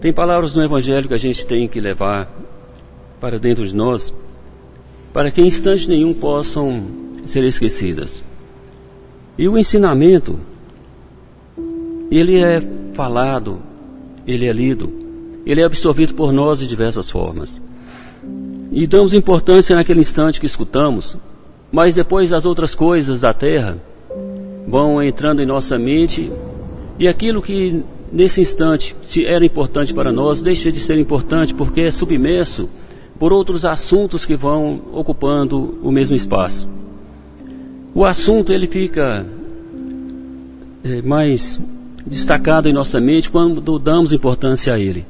Tem palavras no Evangelho que a gente tem que levar para dentro de nós, para que em instante nenhum possam ser esquecidas. E o ensinamento, ele é falado, ele é lido, ele é absorvido por nós de diversas formas. E damos importância naquele instante que escutamos, mas depois as outras coisas da terra vão entrando em nossa mente e aquilo que nesse instante, se era importante para nós, deixa de ser importante porque é submerso por outros assuntos que vão ocupando o mesmo espaço. O assunto ele fica é, mais destacado em nossa mente quando damos importância a ele.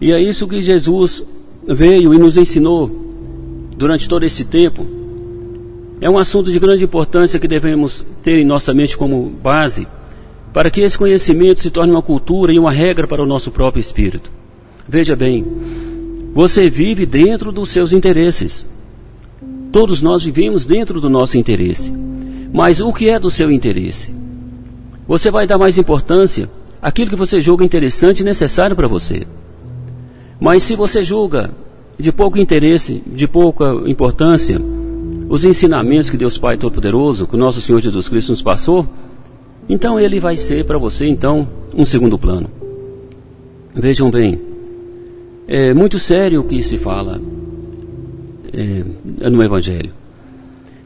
E é isso que Jesus veio e nos ensinou durante todo esse tempo. É um assunto de grande importância que devemos ter em nossa mente como base para que esse conhecimento se torne uma cultura e uma regra para o nosso próprio espírito. Veja bem, você vive dentro dos seus interesses. Todos nós vivemos dentro do nosso interesse. Mas o que é do seu interesse? Você vai dar mais importância àquilo que você julga interessante e necessário para você. Mas se você julga de pouco interesse, de pouca importância, os ensinamentos que Deus Pai Todo-Poderoso, que o nosso Senhor Jesus Cristo nos passou, então ele vai ser para você então um segundo plano. Vejam bem, é muito sério o que se fala é, no Evangelho,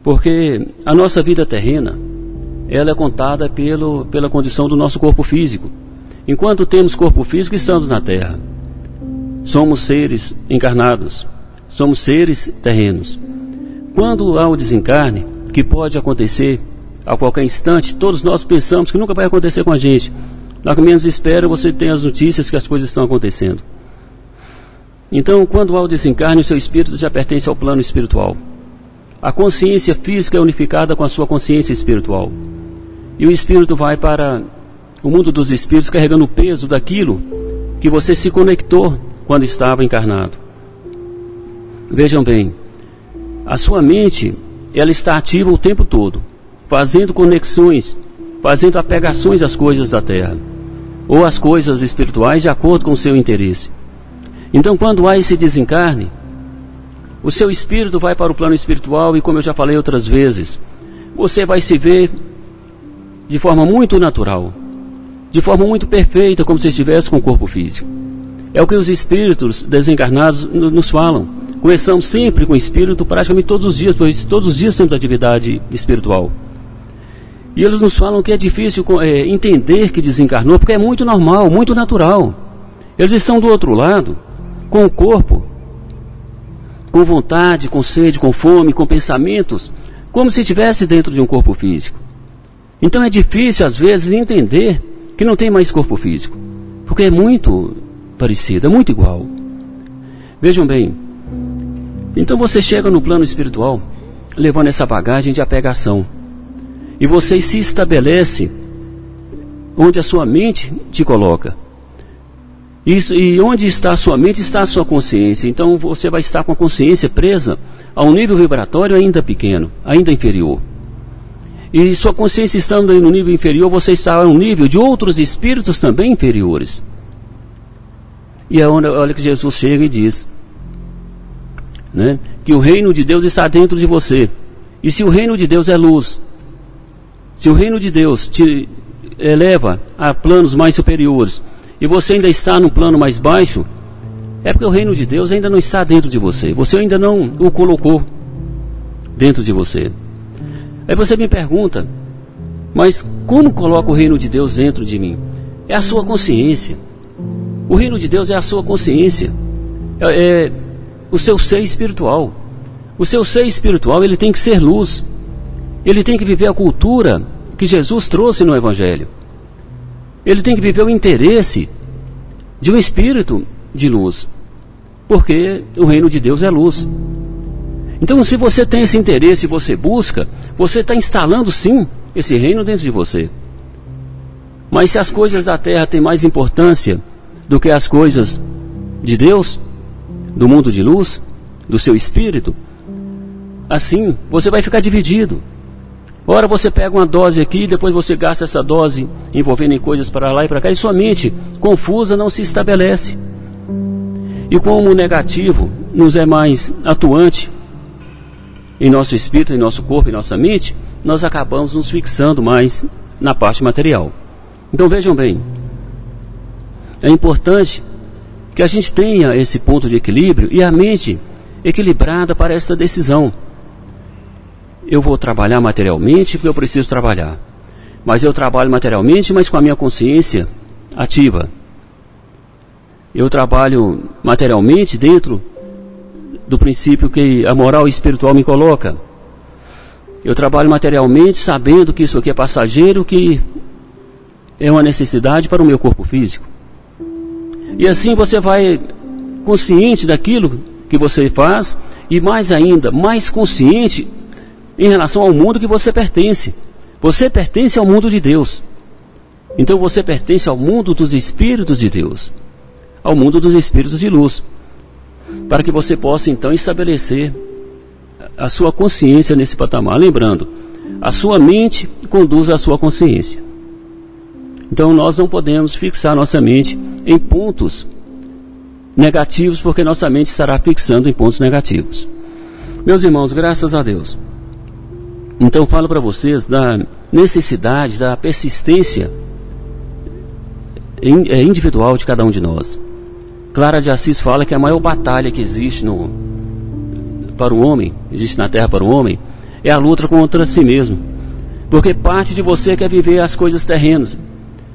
porque a nossa vida terrena ela é contada pelo, pela condição do nosso corpo físico. Enquanto temos corpo físico, estamos na Terra. Somos seres encarnados, somos seres terrenos. Quando há o desencarne, que pode acontecer a qualquer instante, todos nós pensamos que nunca vai acontecer com a gente. Na que menos espera, você tem as notícias que as coisas estão acontecendo. Então, quando há o desencarne, o seu espírito já pertence ao plano espiritual. A consciência física é unificada com a sua consciência espiritual. E o espírito vai para o mundo dos espíritos carregando o peso daquilo que você se conectou quando estava encarnado. Vejam bem, a sua mente, ela está ativa o tempo todo fazendo conexões, fazendo apegações às coisas da terra, ou às coisas espirituais de acordo com o seu interesse. Então, quando há esse desencarne, o seu espírito vai para o plano espiritual e, como eu já falei outras vezes, você vai se ver de forma muito natural, de forma muito perfeita, como se estivesse com o corpo físico. É o que os espíritos desencarnados nos falam. Conversamos sempre com o espírito praticamente todos os dias, pois todos os dias temos atividade espiritual. E eles nos falam que é difícil é, entender que desencarnou, porque é muito normal, muito natural. Eles estão do outro lado, com o corpo, com vontade, com sede, com fome, com pensamentos, como se estivesse dentro de um corpo físico. Então é difícil, às vezes, entender que não tem mais corpo físico, porque é muito parecido, é muito igual. Vejam bem, então você chega no plano espiritual levando essa bagagem de apegação. E você se estabelece onde a sua mente te coloca. Isso, e onde está a sua mente está a sua consciência. Então você vai estar com a consciência presa a um nível vibratório ainda pequeno, ainda inferior. E sua consciência estando no nível inferior, você está a um nível de outros espíritos também inferiores. E é onde, olha que Jesus chega e diz né, que o reino de Deus está dentro de você. E se o reino de Deus é luz, se o reino de Deus te eleva a planos mais superiores e você ainda está no plano mais baixo, é porque o reino de Deus ainda não está dentro de você. Você ainda não o colocou dentro de você. Aí você me pergunta, mas como coloca o reino de Deus dentro de mim? É a sua consciência. O reino de Deus é a sua consciência. É, é o seu ser espiritual. O seu ser espiritual ele tem que ser luz. Ele tem que viver a cultura que Jesus trouxe no Evangelho. Ele tem que viver o interesse de um espírito de luz. Porque o reino de Deus é luz. Então, se você tem esse interesse e você busca, você está instalando sim esse reino dentro de você. Mas se as coisas da terra têm mais importância do que as coisas de Deus, do mundo de luz, do seu espírito, assim você vai ficar dividido. Ora você pega uma dose aqui, depois você gasta essa dose envolvendo em coisas para lá e para cá, e sua mente confusa não se estabelece. E como o negativo nos é mais atuante em nosso espírito, em nosso corpo, em nossa mente, nós acabamos nos fixando mais na parte material. Então vejam bem, é importante que a gente tenha esse ponto de equilíbrio e a mente equilibrada para esta decisão. Eu vou trabalhar materialmente porque eu preciso trabalhar. Mas eu trabalho materialmente, mas com a minha consciência ativa. Eu trabalho materialmente dentro do princípio que a moral espiritual me coloca. Eu trabalho materialmente sabendo que isso aqui é passageiro, que é uma necessidade para o meu corpo físico. E assim você vai consciente daquilo que você faz e mais ainda, mais consciente em relação ao mundo que você pertence. Você pertence ao mundo de Deus. Então você pertence ao mundo dos espíritos de Deus, ao mundo dos espíritos de luz, para que você possa então estabelecer a sua consciência nesse patamar. Lembrando, a sua mente conduz a sua consciência. Então nós não podemos fixar nossa mente em pontos negativos, porque nossa mente estará fixando em pontos negativos. Meus irmãos, graças a Deus. Então falo para vocês da necessidade, da persistência é, individual de cada um de nós. Clara de Assis fala que a maior batalha que existe no, para o homem, existe na terra para o homem, é a luta contra si mesmo. Porque parte de você quer viver as coisas terrenas,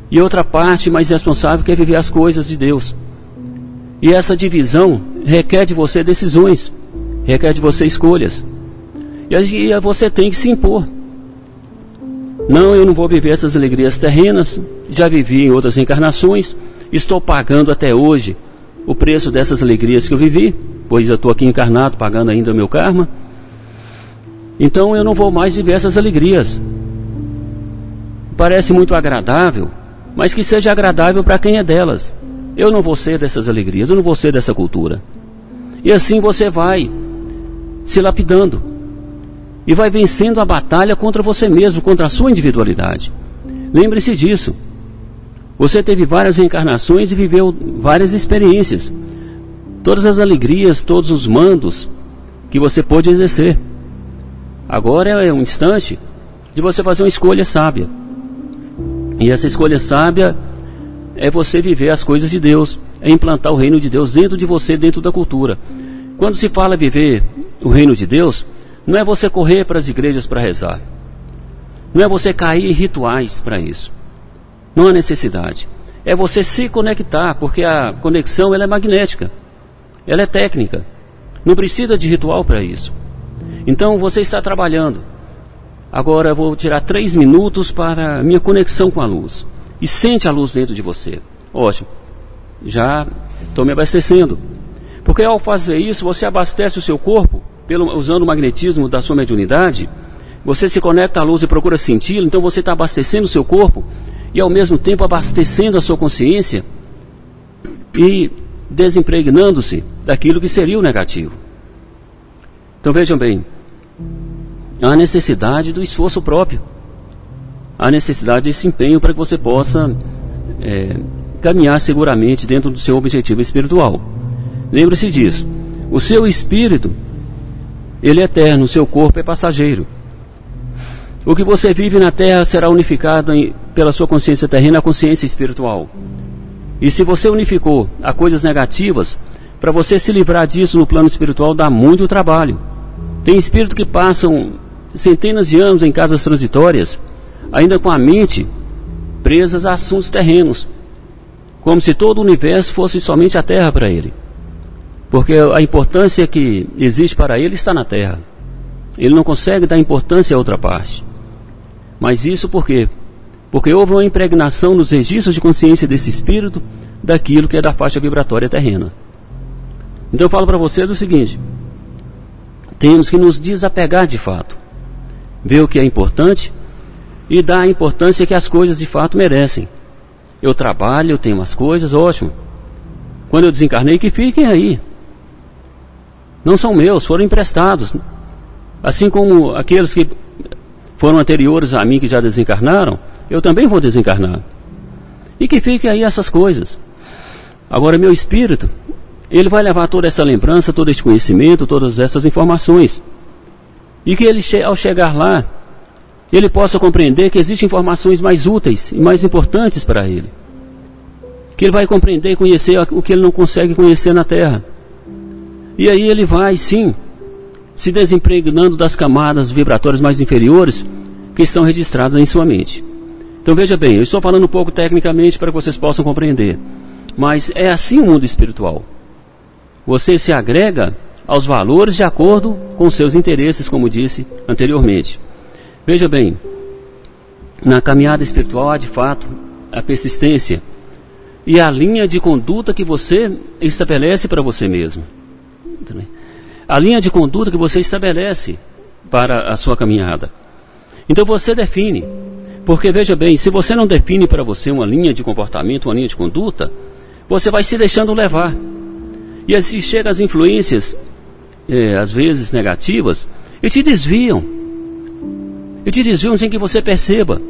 e outra parte mais responsável quer viver as coisas de Deus. E essa divisão requer de você decisões, requer de você escolhas. E você tem que se impor. Não, eu não vou viver essas alegrias terrenas, já vivi em outras encarnações, estou pagando até hoje o preço dessas alegrias que eu vivi, pois eu estou aqui encarnado pagando ainda o meu karma. Então eu não vou mais viver essas alegrias. Parece muito agradável, mas que seja agradável para quem é delas. Eu não vou ser dessas alegrias, eu não vou ser dessa cultura. E assim você vai se lapidando e vai vencendo a batalha contra você mesmo, contra a sua individualidade. Lembre-se disso. Você teve várias reencarnações e viveu várias experiências. Todas as alegrias, todos os mandos que você pôde exercer. Agora é um instante de você fazer uma escolha sábia. E essa escolha sábia é você viver as coisas de Deus, é implantar o reino de Deus dentro de você, dentro da cultura. Quando se fala viver o reino de Deus, não é você correr para as igrejas para rezar. Não é você cair em rituais para isso. Não há necessidade. É você se conectar, porque a conexão ela é magnética. Ela é técnica. Não precisa de ritual para isso. Então você está trabalhando. Agora eu vou tirar três minutos para minha conexão com a luz. E sente a luz dentro de você. Ótimo. Já estou me abastecendo. Porque ao fazer isso, você abastece o seu corpo pelo, usando o magnetismo da sua mediunidade. Você se conecta à luz e procura senti-la, então você está abastecendo o seu corpo e ao mesmo tempo abastecendo a sua consciência e desimpregnando-se daquilo que seria o negativo. Então vejam bem, há necessidade do esforço próprio. Há necessidade desse empenho para que você possa é, caminhar seguramente dentro do seu objetivo espiritual. Lembre-se disso. O seu espírito, ele é eterno, seu corpo é passageiro. O que você vive na terra será unificado em, pela sua consciência terrena à consciência espiritual. E se você unificou a coisas negativas, para você se livrar disso no plano espiritual dá muito trabalho. Tem espíritos que passam centenas de anos em casas transitórias, ainda com a mente presas a assuntos terrenos, como se todo o universo fosse somente a Terra para ele. Porque a importância que existe para ele está na Terra. Ele não consegue dar importância a outra parte. Mas isso por quê? Porque houve uma impregnação nos registros de consciência desse espírito daquilo que é da faixa vibratória terrena. Então eu falo para vocês o seguinte: temos que nos desapegar de fato ver o que é importante e dar a importância que as coisas de fato merecem. Eu trabalho, eu tenho umas coisas, ótimo. Quando eu desencarnei, que fiquem aí. Não são meus, foram emprestados. Assim como aqueles que foram anteriores a mim que já desencarnaram, eu também vou desencarnar. E que fiquem aí essas coisas. Agora, meu espírito, ele vai levar toda essa lembrança, todo esse conhecimento, todas essas informações. E que ele, ao chegar lá, ele possa compreender que existem informações mais úteis e mais importantes para ele. Que ele vai compreender e conhecer o que ele não consegue conhecer na Terra. E aí ele vai, sim, se desimpregnando das camadas vibratórias mais inferiores que estão registradas em sua mente. Então veja bem, eu estou falando um pouco tecnicamente para que vocês possam compreender. Mas é assim o mundo espiritual. Você se agrega aos valores de acordo com seus interesses, como disse anteriormente. Veja bem, na caminhada espiritual há de fato a persistência e a linha de conduta que você estabelece para você mesmo. A linha de conduta que você estabelece para a sua caminhada. Então você define. Porque veja bem, se você não define para você uma linha de comportamento, uma linha de conduta, você vai se deixando levar. E assim chegam as influências, é, às vezes negativas, e te desviam e te desviam sem que você perceba.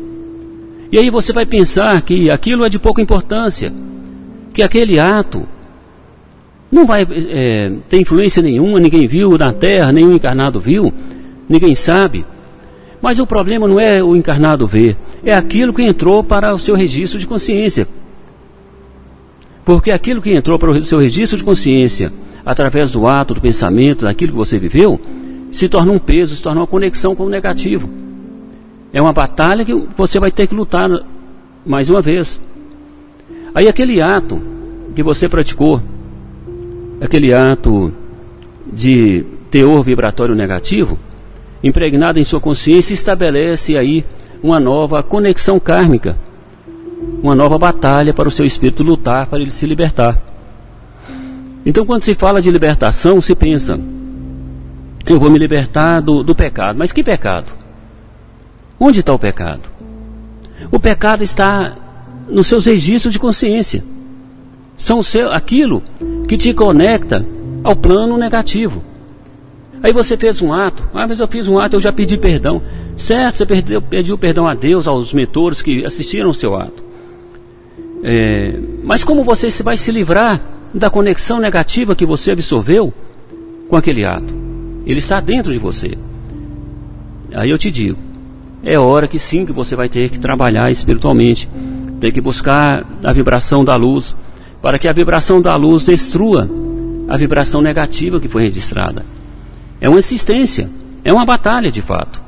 E aí você vai pensar que aquilo é de pouca importância, que aquele ato não vai é, ter influência nenhuma, ninguém viu na terra, nenhum encarnado viu, ninguém sabe. Mas o problema não é o encarnado ver, é aquilo que entrou para o seu registro de consciência. Porque aquilo que entrou para o seu registro de consciência, através do ato, do pensamento, daquilo que você viveu, se torna um peso, se torna uma conexão com o negativo. É uma batalha que você vai ter que lutar mais uma vez. Aí aquele ato que você praticou, aquele ato de teor vibratório negativo, impregnado em sua consciência, estabelece aí uma nova conexão kármica, uma nova batalha para o seu espírito lutar, para ele se libertar. Então, quando se fala de libertação, se pensa, eu vou me libertar do, do pecado. Mas que pecado? Onde está o pecado? O pecado está nos seus registros de consciência. São seu, aquilo que te conecta ao plano negativo. Aí você fez um ato, ah, mas eu fiz um ato, eu já pedi perdão. Certo, você perdeu, pediu perdão a Deus, aos mentores que assistiram o seu ato. É, mas como você vai se livrar da conexão negativa que você absorveu com aquele ato? Ele está dentro de você. Aí eu te digo, é hora que sim que você vai ter que trabalhar espiritualmente, ter que buscar a vibração da luz, para que a vibração da luz destrua a vibração negativa que foi registrada. É uma insistência, é uma batalha de fato.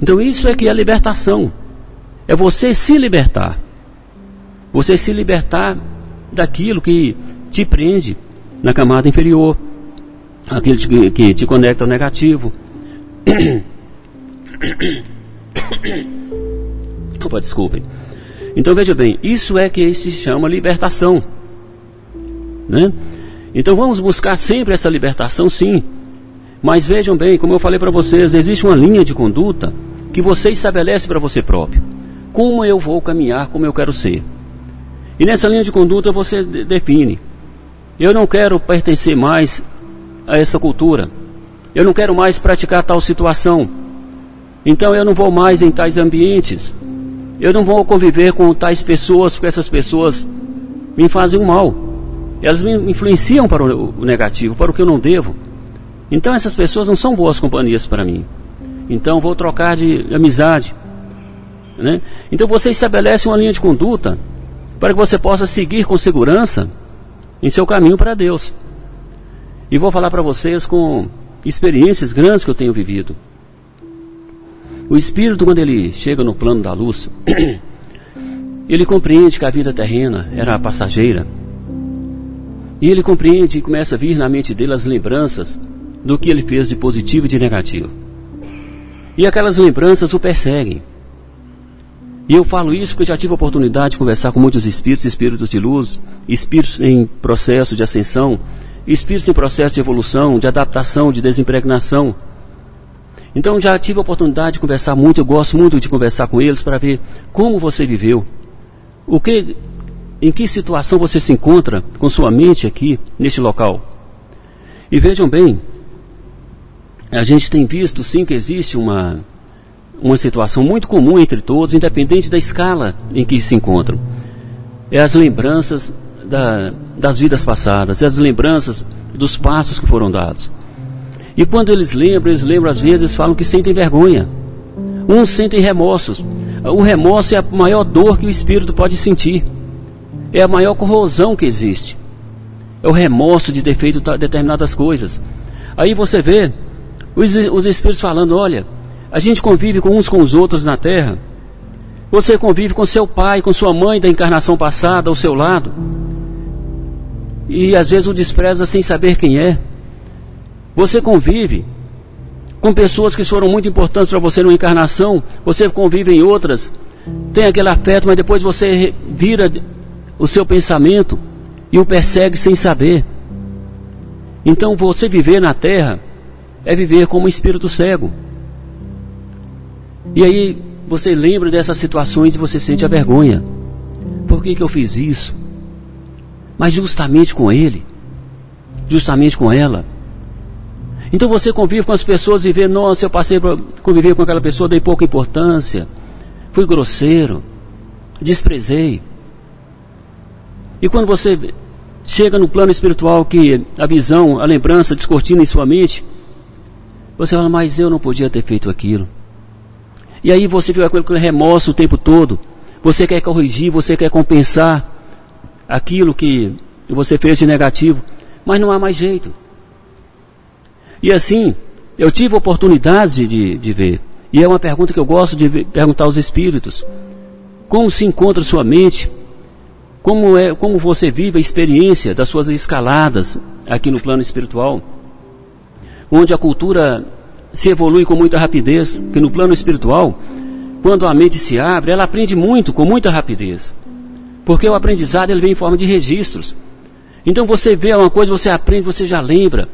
Então isso é que é libertação. É você se libertar. Você se libertar daquilo que te prende na camada inferior, aquilo que, te conecta ao negativo. Opa, desculpem. Então veja bem, isso é que se chama libertação. Né? Então vamos buscar sempre essa libertação, sim. Mas vejam bem, como eu falei para vocês, existe uma linha de conduta que você estabelece para você próprio. Como eu vou caminhar, como eu quero ser. E nessa linha de conduta você define. Eu não quero pertencer mais a essa cultura. Eu não quero mais praticar tal situação. Então eu não vou mais em tais ambientes. Eu não vou conviver com tais pessoas, porque essas pessoas me fazem mal. Elas me influenciam para o negativo, para o que eu não devo. Então essas pessoas não são boas companhias para mim. Então vou trocar de amizade. Né? Então você estabelece uma linha de conduta para que você possa seguir com segurança em seu caminho para Deus. E vou falar para vocês com experiências grandes que eu tenho vivido. O espírito, quando ele chega no plano da luz, ele compreende que a vida terrena era passageira. E ele compreende e começa a vir na mente dele as lembranças do que ele fez de positivo e de negativo. E aquelas lembranças o perseguem. E eu falo isso porque já tive a oportunidade de conversar com muitos espíritos, espíritos de luz, espíritos em processo de ascensão, espíritos em processo de evolução, de adaptação, de desimpregnação. Então já tive a oportunidade de conversar muito, eu gosto muito de conversar com eles para ver como você viveu. O que em que situação você se encontra com sua mente aqui neste local? E vejam bem, a gente tem visto sim que existe uma uma situação muito comum entre todos, independente da escala em que se encontram. É as lembranças da, das vidas passadas, é as lembranças dos passos que foram dados. E quando eles lembram, eles lembram às vezes, falam que sentem vergonha. Uns sentem remorsos. O remorso é a maior dor que o espírito pode sentir. É a maior corrosão que existe. É o remorso de ter feito determinadas coisas. Aí você vê os, os espíritos falando: olha, a gente convive com uns com os outros na terra. Você convive com seu pai, com sua mãe da encarnação passada ao seu lado. E às vezes o despreza sem saber quem é. Você convive com pessoas que foram muito importantes para você numa encarnação, você convive em outras, tem aquele afeto, mas depois você vira o seu pensamento e o persegue sem saber. Então você viver na terra é viver como um espírito cego. E aí você lembra dessas situações e você sente a vergonha. Por que, que eu fiz isso? Mas justamente com ele, justamente com ela. Então você convive com as pessoas e vê, nossa, eu passei para conviver com aquela pessoa, dei pouca importância, fui grosseiro, desprezei. E quando você chega no plano espiritual que a visão, a lembrança descortina em sua mente, você fala, mas eu não podia ter feito aquilo. E aí você fica com aquele remorso o tempo todo. Você quer corrigir, você quer compensar aquilo que você fez de negativo, mas não há mais jeito. E assim, eu tive oportunidade de, de ver. E é uma pergunta que eu gosto de perguntar aos espíritos. Como se encontra sua mente? Como, é, como você vive a experiência das suas escaladas aqui no plano espiritual? Onde a cultura se evolui com muita rapidez, que no plano espiritual, quando a mente se abre, ela aprende muito, com muita rapidez. Porque o aprendizado ele vem em forma de registros. Então você vê uma coisa, você aprende, você já lembra.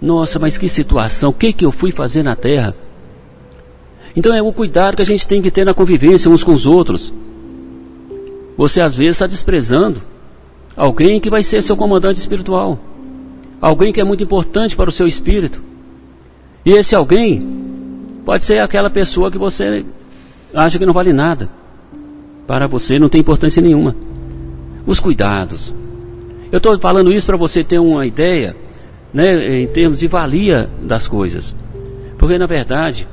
Nossa, mas que situação, o que, que eu fui fazer na terra? Então é o cuidado que a gente tem que ter na convivência uns com os outros. Você às vezes está desprezando alguém que vai ser seu comandante espiritual, alguém que é muito importante para o seu espírito. E esse alguém pode ser aquela pessoa que você acha que não vale nada. Para você não tem importância nenhuma. Os cuidados. Eu estou falando isso para você ter uma ideia, né, em termos de valia das coisas. Porque na verdade,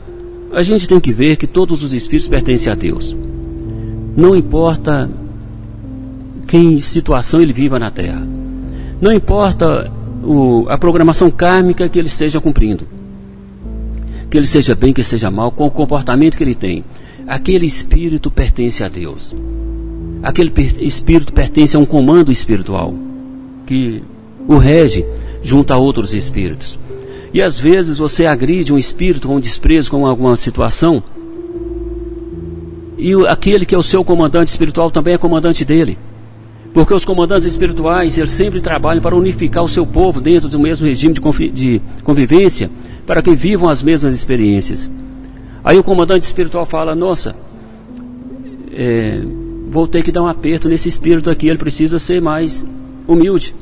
a gente tem que ver que todos os espíritos pertencem a Deus. Não importa quem situação ele viva na Terra. Não importa o, a programação kármica que ele esteja cumprindo que ele seja bem, que seja mal, com o comportamento que ele tem. Aquele espírito pertence a Deus. Aquele espírito pertence a um comando espiritual que o rege junto a outros espíritos. E às vezes você agride um espírito com desprezo com alguma situação, e aquele que é o seu comandante espiritual também é comandante dele. Porque os comandantes espirituais, eles sempre trabalham para unificar o seu povo dentro do mesmo regime de, de convivência para que vivam as mesmas experiências. Aí o comandante espiritual fala: Nossa, é, vou ter que dar um aperto nesse espírito aqui, ele precisa ser mais humilde.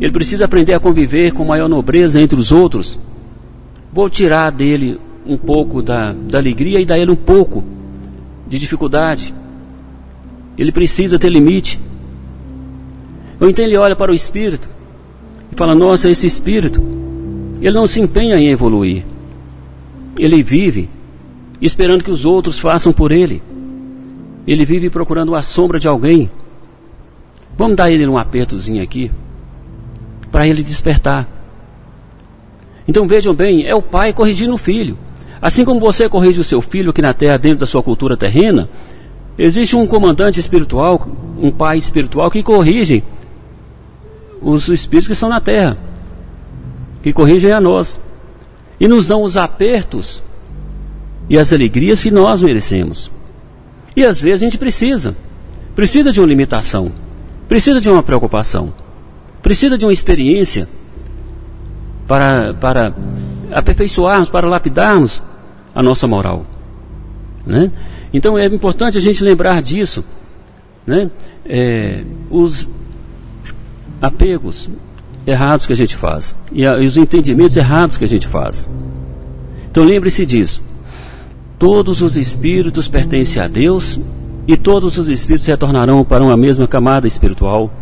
Ele precisa aprender a conviver com maior nobreza entre os outros. Vou tirar dele um pouco da, da alegria e dar ele um pouco de dificuldade. Ele precisa ter limite. Ou então ele olha para o espírito e fala: Nossa, esse espírito ele não se empenha em evoluir. Ele vive esperando que os outros façam por ele. Ele vive procurando a sombra de alguém. Vamos dar ele um apertozinho aqui para ele despertar. Então vejam bem, é o pai corrigindo o filho. Assim como você corrige o seu filho aqui na terra, dentro da sua cultura terrena, existe um comandante espiritual, um pai espiritual que corrige os espíritos que estão na terra que corrigem a nós e nos dão os apertos e as alegrias que nós merecemos. E às vezes a gente precisa, precisa de uma limitação, precisa de uma preocupação, precisa de uma experiência para, para aperfeiçoarmos, para lapidarmos a nossa moral. Né? Então é importante a gente lembrar disso. Né? É, os apegos, errados que a gente faz e, a, e os entendimentos errados que a gente faz. Então lembre-se disso. Todos os espíritos pertencem a Deus e todos os espíritos retornarão para uma mesma camada espiritual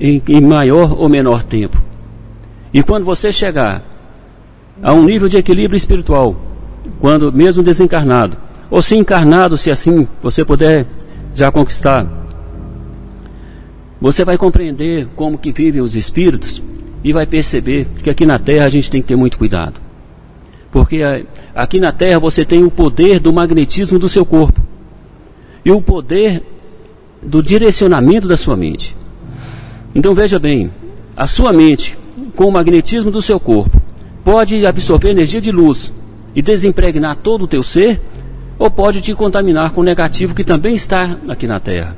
em, em maior ou menor tempo. E quando você chegar a um nível de equilíbrio espiritual, quando mesmo desencarnado, ou se encarnado, se assim você puder já conquistar, você vai compreender como que vivem os espíritos e vai perceber que aqui na Terra a gente tem que ter muito cuidado. Porque aqui na Terra você tem o poder do magnetismo do seu corpo e o poder do direcionamento da sua mente. Então veja bem, a sua mente, com o magnetismo do seu corpo, pode absorver energia de luz e desimpregnar todo o teu ser, ou pode te contaminar com o negativo que também está aqui na Terra.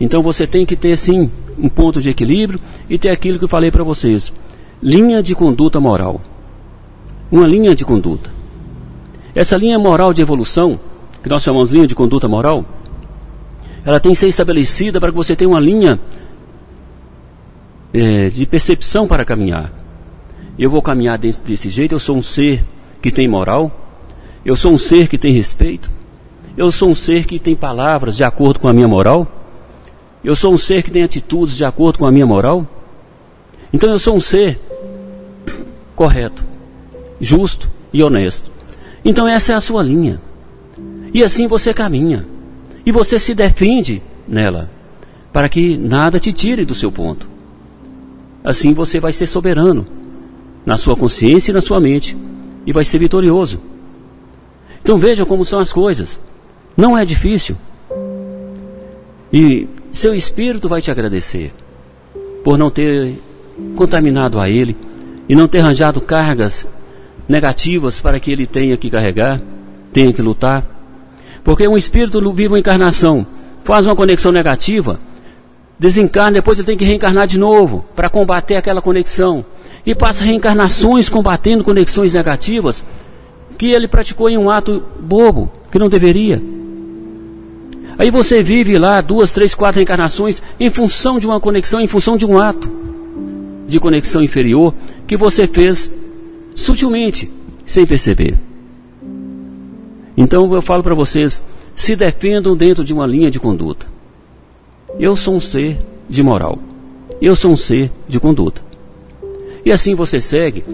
Então você tem que ter sim um ponto de equilíbrio e ter aquilo que eu falei para vocês: linha de conduta moral uma linha de conduta. Essa linha moral de evolução, que nós chamamos de linha de conduta moral, ela tem que ser estabelecida para que você tenha uma linha é, de percepção para caminhar. Eu vou caminhar desse, desse jeito, eu sou um ser que tem moral, eu sou um ser que tem respeito, eu sou um ser que tem palavras de acordo com a minha moral, eu sou um ser que tem atitudes de acordo com a minha moral. Então eu sou um ser correto justo e honesto. Então essa é a sua linha. E assim você caminha. E você se defende nela, para que nada te tire do seu ponto. Assim você vai ser soberano na sua consciência e na sua mente e vai ser vitorioso. Então veja como são as coisas. Não é difícil. E seu espírito vai te agradecer por não ter contaminado a ele e não ter arranjado cargas negativas para que ele tenha que carregar, tenha que lutar. Porque um espírito vive uma encarnação, faz uma conexão negativa, desencarna, depois ele tem que reencarnar de novo para combater aquela conexão. E passa reencarnações combatendo conexões negativas que ele praticou em um ato bobo, que não deveria. Aí você vive lá duas, três, quatro reencarnações em função de uma conexão, em função de um ato de conexão inferior que você fez sutilmente, sem perceber. Então eu falo para vocês, se defendam dentro de uma linha de conduta. Eu sou um ser de moral. Eu sou um ser de conduta. E assim você segue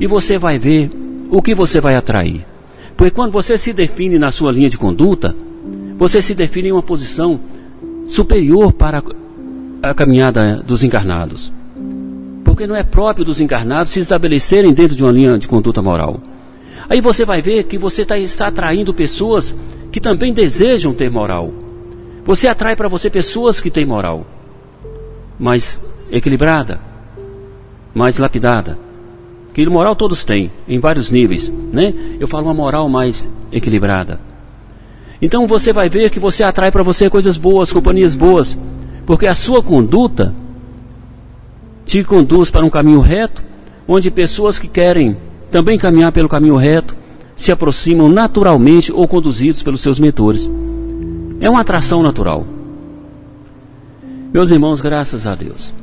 e você vai ver o que você vai atrair. Porque quando você se define na sua linha de conduta, você se define em uma posição superior para a caminhada dos encarnados porque não é próprio dos encarnados se estabelecerem dentro de uma linha de conduta moral. Aí você vai ver que você tá, está atraindo pessoas que também desejam ter moral. Você atrai para você pessoas que têm moral, mais equilibrada, mais lapidada. Que moral todos têm, em vários níveis, né? Eu falo uma moral mais equilibrada. Então você vai ver que você atrai para você coisas boas, companhias boas, porque a sua conduta te conduz para um caminho reto, onde pessoas que querem também caminhar pelo caminho reto se aproximam naturalmente ou conduzidos pelos seus mentores. É uma atração natural. Meus irmãos, graças a Deus.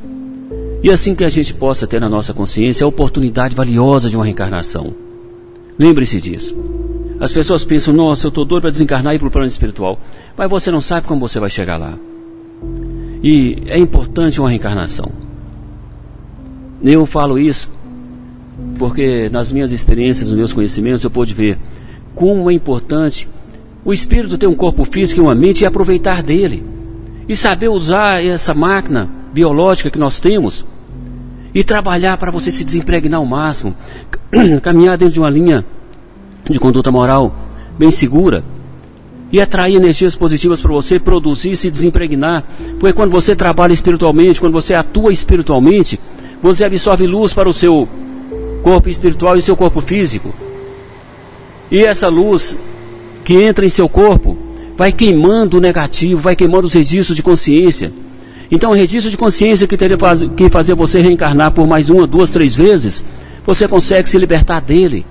E assim que a gente possa ter na nossa consciência a oportunidade valiosa de uma reencarnação. Lembre-se disso. As pessoas pensam, nossa, eu estou doido para desencarnar e ir para o plano espiritual. Mas você não sabe como você vai chegar lá. E é importante uma reencarnação. Eu falo isso porque nas minhas experiências, nos meus conhecimentos, eu pude ver como é importante o espírito ter um corpo físico e uma mente e aproveitar dele. E saber usar essa máquina biológica que nós temos e trabalhar para você se desempregnar ao máximo, caminhar dentro de uma linha de conduta moral bem segura e atrair energias positivas para você produzir, se desempregnar. Porque quando você trabalha espiritualmente, quando você atua espiritualmente, você absorve luz para o seu corpo espiritual e seu corpo físico. E essa luz que entra em seu corpo vai queimando o negativo, vai queimando os registros de consciência. Então, o registro de consciência que teria que fazer você reencarnar por mais uma, duas, três vezes, você consegue se libertar dele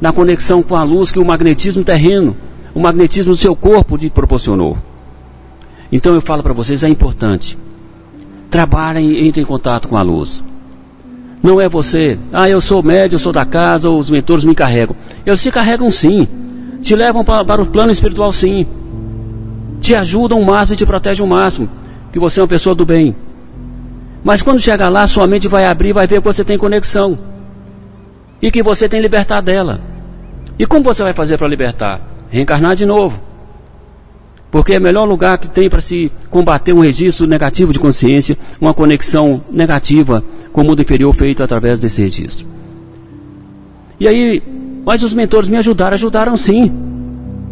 na conexão com a luz que o magnetismo terreno, o magnetismo do seu corpo te proporcionou. Então, eu falo para vocês, é importante. Trabalhem, entrem em contato com a luz. Não é você, ah, eu sou médio, eu sou da casa, os mentores me carregam. Eles se carregam sim. Te levam para, para o plano espiritual, sim. Te ajudam o máximo e te protegem o máximo. Que você é uma pessoa do bem. Mas quando chegar lá, sua mente vai abrir, vai ver que você tem conexão. E que você tem libertar dela. E como você vai fazer para libertar? Reencarnar de novo. Porque é o melhor lugar que tem para se combater um registro negativo de consciência, uma conexão negativa com o mundo inferior feito através desse registro. E aí, mas os mentores me ajudaram, ajudaram sim.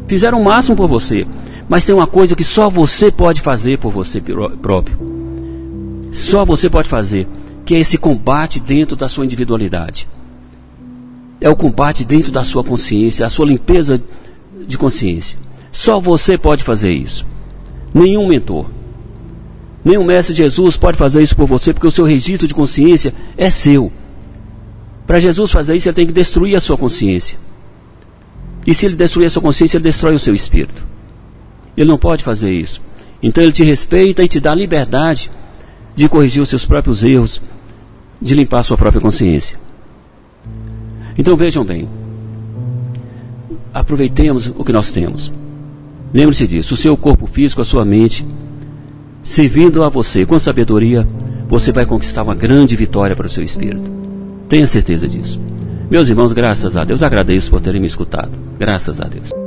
Fizeram o máximo por você. Mas tem uma coisa que só você pode fazer por você próprio. Só você pode fazer, que é esse combate dentro da sua individualidade. É o combate dentro da sua consciência, a sua limpeza de consciência. Só você pode fazer isso. Nenhum mentor. Nenhum mestre Jesus pode fazer isso por você, porque o seu registro de consciência é seu. Para Jesus fazer isso, ele tem que destruir a sua consciência. E se ele destruir a sua consciência, ele destrói o seu espírito. Ele não pode fazer isso. Então ele te respeita e te dá liberdade de corrigir os seus próprios erros, de limpar a sua própria consciência. Então vejam bem. Aproveitemos o que nós temos. Lembre-se disso, o seu corpo físico, a sua mente, servindo a você com sabedoria, você vai conquistar uma grande vitória para o seu espírito. Tenha certeza disso. Meus irmãos, graças a Deus, agradeço por terem me escutado. Graças a Deus.